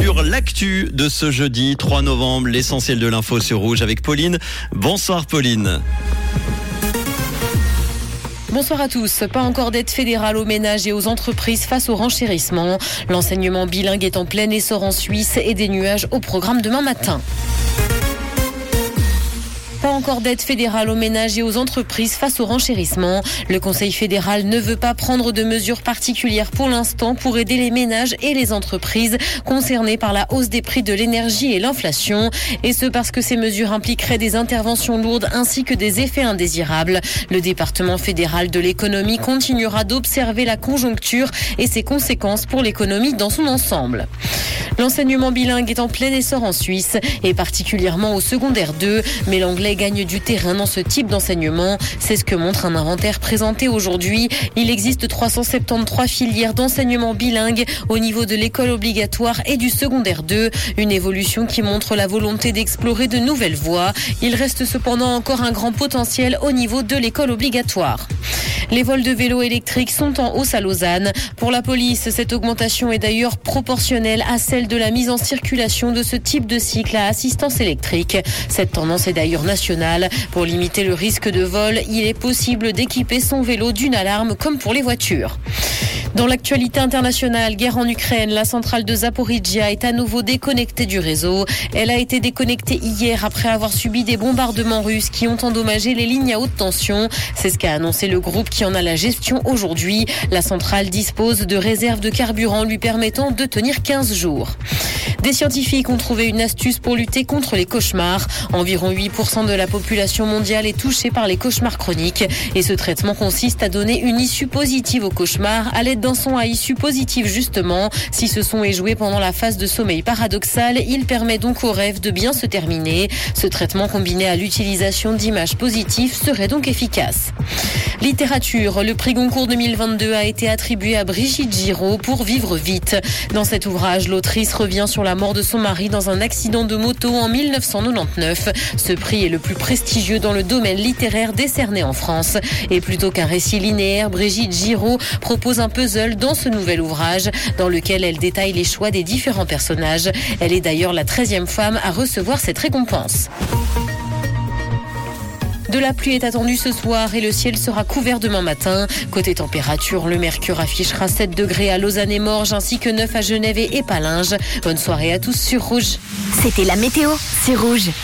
sur l'actu de ce jeudi 3 novembre, l'essentiel de l'info sur Rouge avec Pauline. Bonsoir Pauline. Bonsoir à tous. Pas encore d'aide fédérale aux ménages et aux entreprises face au renchérissement. L'enseignement bilingue est en plein essor en Suisse et des nuages au programme demain matin. Pas encore d'aide fédérale aux ménages et aux entreprises face au renchérissement. Le Conseil fédéral ne veut pas prendre de mesures particulières pour l'instant pour aider les ménages et les entreprises concernés par la hausse des prix de l'énergie et l'inflation. Et ce parce que ces mesures impliqueraient des interventions lourdes ainsi que des effets indésirables. Le département fédéral de l'économie continuera d'observer la conjoncture et ses conséquences pour l'économie dans son ensemble. L'enseignement bilingue est en plein essor en Suisse et particulièrement au secondaire 2, mais l'anglais gagne du terrain dans ce type d'enseignement. C'est ce que montre un inventaire présenté aujourd'hui. Il existe 373 filières d'enseignement bilingue au niveau de l'école obligatoire et du secondaire 2, une évolution qui montre la volonté d'explorer de nouvelles voies. Il reste cependant encore un grand potentiel au niveau de l'école obligatoire. Les vols de vélos électriques sont en hausse à Lausanne. Pour la police, cette augmentation est d'ailleurs proportionnelle à celle de la mise en circulation de ce type de cycle à assistance électrique. Cette tendance est d'ailleurs nationale. Pour limiter le risque de vol, il est possible d'équiper son vélo d'une alarme comme pour les voitures. Dans l'actualité internationale, guerre en Ukraine, la centrale de Zaporizhia est à nouveau déconnectée du réseau. Elle a été déconnectée hier après avoir subi des bombardements russes qui ont endommagé les lignes à haute tension. C'est ce qu'a annoncé le groupe qui en a la gestion aujourd'hui. La centrale dispose de réserves de carburant lui permettant de tenir 15 jours. Des scientifiques ont trouvé une astuce pour lutter contre les cauchemars. Environ 8% de la population mondiale est touchée par les cauchemars chroniques. Et ce traitement consiste à donner une issue positive aux cauchemars à l'aide d'un son à issue positive justement. Si ce son est joué pendant la phase de sommeil paradoxal, il permet donc au rêve de bien se terminer. Ce traitement combiné à l'utilisation d'images positives serait donc efficace. Littérature, le prix Goncourt 2022 a été attribué à Brigitte Giraud pour Vivre vite. Dans cet ouvrage, l'autrice revient sur la mort de son mari dans un accident de moto en 1999. Ce prix est le plus prestigieux dans le domaine littéraire décerné en France. Et plutôt qu'un récit linéaire, Brigitte Giraud propose un puzzle dans ce nouvel ouvrage dans lequel elle détaille les choix des différents personnages. Elle est d'ailleurs la 13e femme à recevoir cette récompense. De la pluie est attendue ce soir et le ciel sera couvert demain matin. Côté température, le mercure affichera 7 degrés à Lausanne et Morges ainsi que 9 à Genève et Épalinges. Bonne soirée à tous sur Rouge. C'était la météo, c'est Rouge.